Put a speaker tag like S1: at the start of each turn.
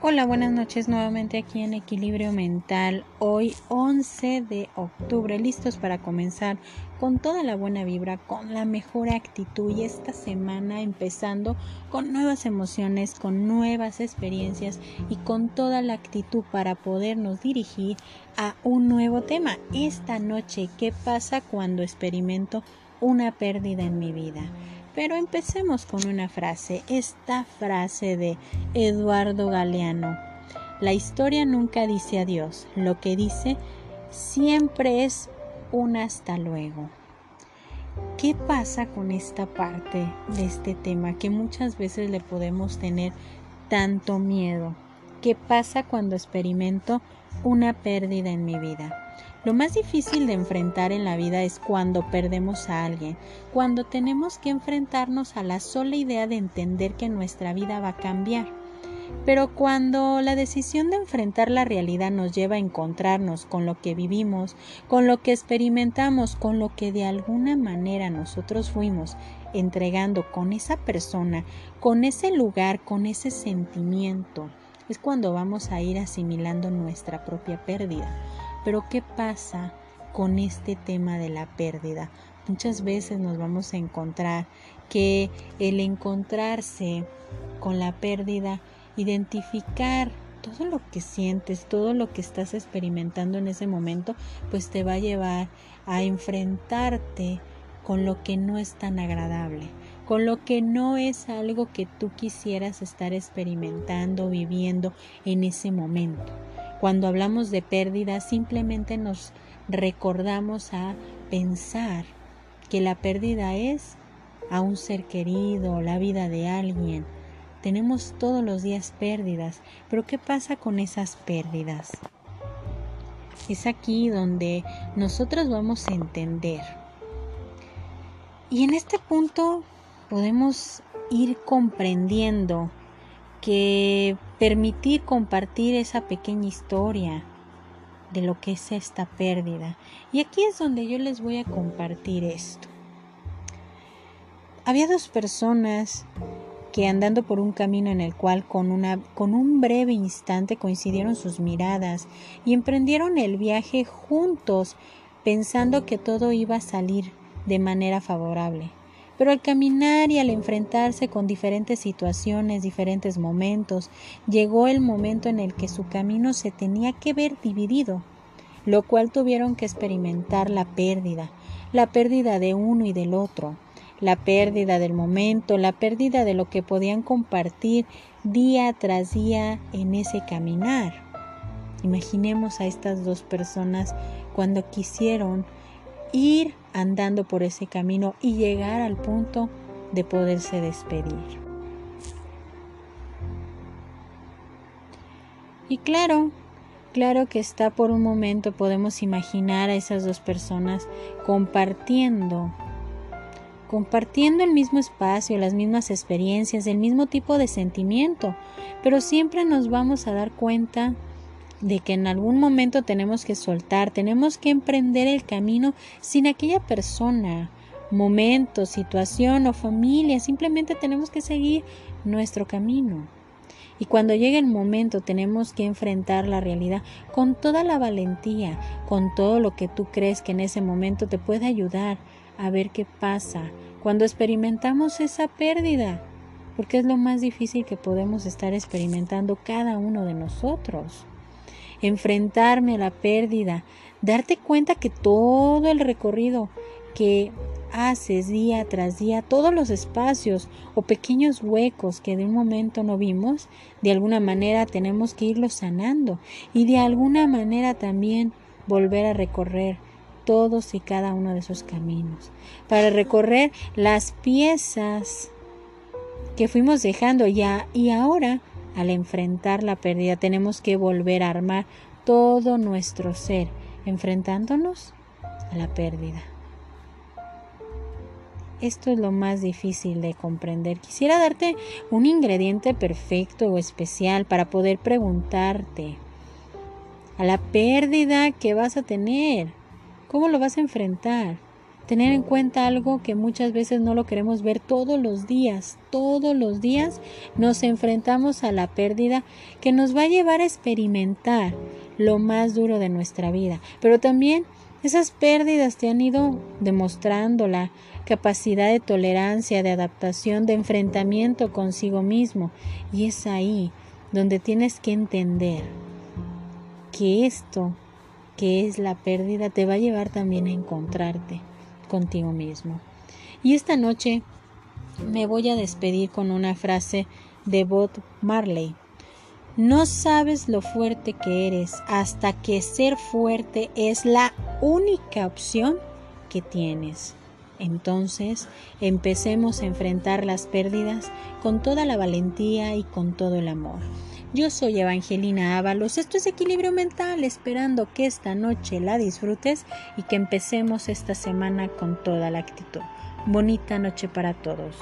S1: Hola, buenas noches nuevamente aquí en Equilibrio Mental. Hoy 11 de octubre, listos para comenzar con toda la buena vibra, con la mejor actitud y esta semana empezando con nuevas emociones, con nuevas experiencias y con toda la actitud para podernos dirigir a un nuevo tema. Esta noche, ¿qué pasa cuando experimento una pérdida en mi vida? Pero empecemos con una frase, esta frase de Eduardo Galeano. La historia nunca dice adiós, lo que dice siempre es un hasta luego. ¿Qué pasa con esta parte de este tema que muchas veces le podemos tener tanto miedo? ¿Qué pasa cuando experimento una pérdida en mi vida? Lo más difícil de enfrentar en la vida es cuando perdemos a alguien, cuando tenemos que enfrentarnos a la sola idea de entender que nuestra vida va a cambiar. Pero cuando la decisión de enfrentar la realidad nos lleva a encontrarnos con lo que vivimos, con lo que experimentamos, con lo que de alguna manera nosotros fuimos entregando con esa persona, con ese lugar, con ese sentimiento, es cuando vamos a ir asimilando nuestra propia pérdida. Pero ¿qué pasa con este tema de la pérdida? Muchas veces nos vamos a encontrar que el encontrarse con la pérdida, identificar todo lo que sientes, todo lo que estás experimentando en ese momento, pues te va a llevar a enfrentarte con lo que no es tan agradable, con lo que no es algo que tú quisieras estar experimentando, viviendo en ese momento. Cuando hablamos de pérdida simplemente nos recordamos a pensar que la pérdida es a un ser querido, la vida de alguien. Tenemos todos los días pérdidas, pero ¿qué pasa con esas pérdidas? Es aquí donde nosotros vamos a entender. Y en este punto podemos ir comprendiendo que permitir compartir esa pequeña historia de lo que es esta pérdida. Y aquí es donde yo les voy a compartir esto. Había dos personas que andando por un camino en el cual con, una, con un breve instante coincidieron sus miradas y emprendieron el viaje juntos pensando que todo iba a salir de manera favorable. Pero al caminar y al enfrentarse con diferentes situaciones, diferentes momentos, llegó el momento en el que su camino se tenía que ver dividido, lo cual tuvieron que experimentar la pérdida, la pérdida de uno y del otro, la pérdida del momento, la pérdida de lo que podían compartir día tras día en ese caminar. Imaginemos a estas dos personas cuando quisieron ir andando por ese camino y llegar al punto de poderse despedir. Y claro, claro que está por un momento podemos imaginar a esas dos personas compartiendo compartiendo el mismo espacio, las mismas experiencias, el mismo tipo de sentimiento, pero siempre nos vamos a dar cuenta de que en algún momento tenemos que soltar, tenemos que emprender el camino sin aquella persona, momento, situación o familia, simplemente tenemos que seguir nuestro camino. Y cuando llegue el momento tenemos que enfrentar la realidad con toda la valentía, con todo lo que tú crees que en ese momento te puede ayudar a ver qué pasa. Cuando experimentamos esa pérdida, porque es lo más difícil que podemos estar experimentando cada uno de nosotros enfrentarme a la pérdida, darte cuenta que todo el recorrido que haces día tras día, todos los espacios o pequeños huecos que de un momento no vimos, de alguna manera tenemos que irlos sanando y de alguna manera también volver a recorrer todos y cada uno de esos caminos, para recorrer las piezas que fuimos dejando ya y ahora al enfrentar la pérdida tenemos que volver a armar todo nuestro ser, enfrentándonos a la pérdida. Esto es lo más difícil de comprender. Quisiera darte un ingrediente perfecto o especial para poder preguntarte a la pérdida que vas a tener, cómo lo vas a enfrentar, tener en cuenta algo que muchas veces no lo queremos ver todos los días. Todos los días nos enfrentamos a la pérdida que nos va a llevar a experimentar lo más duro de nuestra vida. Pero también esas pérdidas te han ido demostrando la capacidad de tolerancia, de adaptación, de enfrentamiento consigo mismo. Y es ahí donde tienes que entender que esto, que es la pérdida, te va a llevar también a encontrarte contigo mismo. Y esta noche me voy a despedir con una frase de Bob Marley. No sabes lo fuerte que eres hasta que ser fuerte es la única opción que tienes. Entonces, empecemos a enfrentar las pérdidas con toda la valentía y con todo el amor. Yo soy Evangelina Ábalos, esto es Equilibrio Mental, esperando que esta noche la disfrutes y que empecemos esta semana con toda la actitud. Bonita noche para todos.